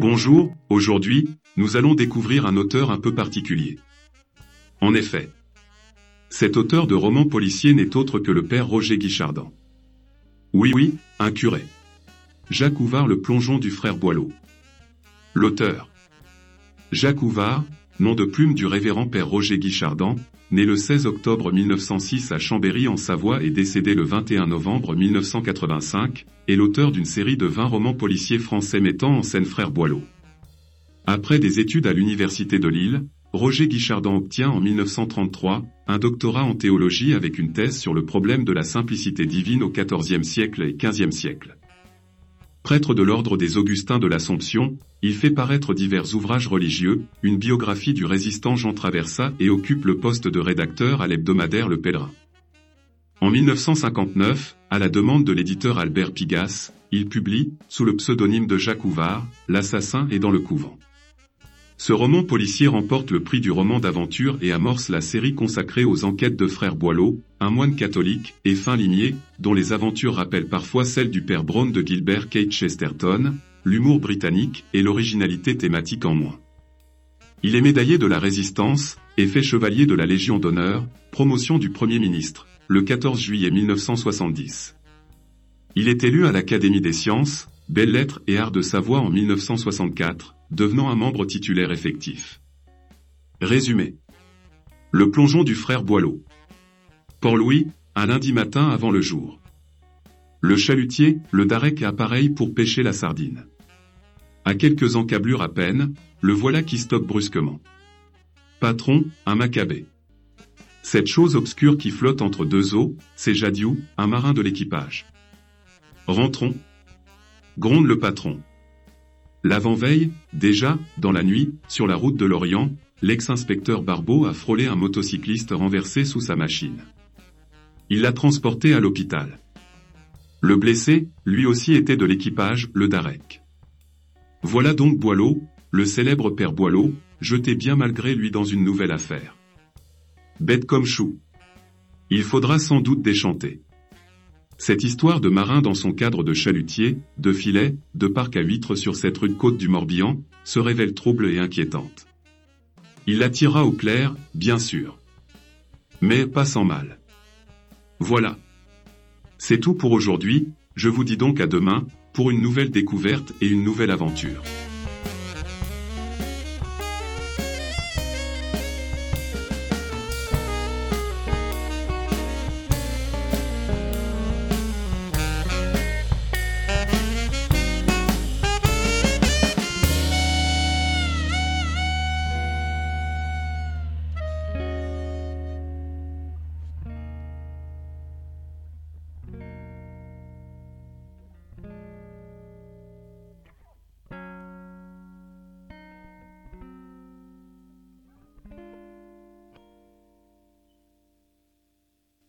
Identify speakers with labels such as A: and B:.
A: Bonjour, aujourd'hui, nous allons découvrir un auteur un peu particulier. En effet, cet auteur de romans policiers n'est autre que le père Roger Guichardin. Oui oui, un curé. Jacques Ouvard le plongeon du frère Boileau. L'auteur. Jacques Ouvard, nom de plume du révérend père Roger Guichardin, né le 16 octobre 1906 à Chambéry en Savoie et décédé le 21 novembre 1985, est l'auteur d'une série de 20 romans policiers français mettant en scène Frère Boileau. Après des études à l'Université de Lille, Roger Guichardin obtient en 1933 un doctorat en théologie avec une thèse sur le problème de la simplicité divine au XIVe siècle et XVe siècle. Prêtre de l'ordre des Augustins de l'Assomption, il fait paraître divers ouvrages religieux, une biographie du résistant Jean Traversa et occupe le poste de rédacteur à l'hebdomadaire Le Pèlerin. En 1959, à la demande de l'éditeur Albert Pigas, il publie, sous le pseudonyme de Jacques Ouvard, L'assassin est dans le couvent. Ce roman policier remporte le prix du roman d'aventure et amorce la série consacrée aux enquêtes de frère Boileau, un moine catholique et fin limier, dont les aventures rappellent parfois celles du père Brown de Gilbert Kate Chesterton, l'humour britannique et l'originalité thématique en moins. Il est médaillé de la Résistance et fait chevalier de la Légion d'honneur, promotion du Premier ministre, le 14 juillet 1970. Il est élu à l'Académie des sciences, Belles Lettres et Arts de Savoie en 1964, devenant un membre titulaire effectif. Résumé. Le plongeon du frère Boileau. Port-Louis, un lundi matin avant le jour. Le chalutier, le Darek appareil pour pêcher la sardine. À quelques encablures à peine, le voilà qui stoppe brusquement. Patron, un macabé. Cette chose obscure qui flotte entre deux eaux, c'est Jadiou, un marin de l'équipage. Rentrons. Gronde le patron. L'avant-veille, déjà, dans la nuit, sur la route de l'Orient, l'ex-inspecteur Barbeau a frôlé un motocycliste renversé sous sa machine. Il l'a transporté à l'hôpital. Le blessé, lui aussi était de l'équipage, le Darek. Voilà donc Boileau, le célèbre père Boileau, jeté bien malgré lui dans une nouvelle affaire. Bête comme chou. Il faudra sans doute déchanter. Cette histoire de marin dans son cadre de chalutier, de filet, de parc à huîtres sur cette rude côte du Morbihan, se révèle trouble et inquiétante. Il la tirera au clair, bien sûr. Mais pas sans mal. Voilà. C'est tout pour aujourd'hui, je vous dis donc à demain, pour une nouvelle découverte et une nouvelle aventure.